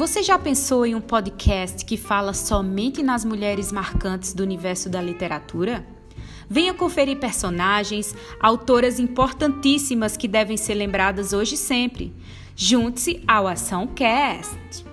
Você já pensou em um podcast que fala somente nas mulheres marcantes do universo da literatura? Venha conferir personagens, autoras importantíssimas que devem ser lembradas hoje e sempre. Junte-se ao Ação Cast.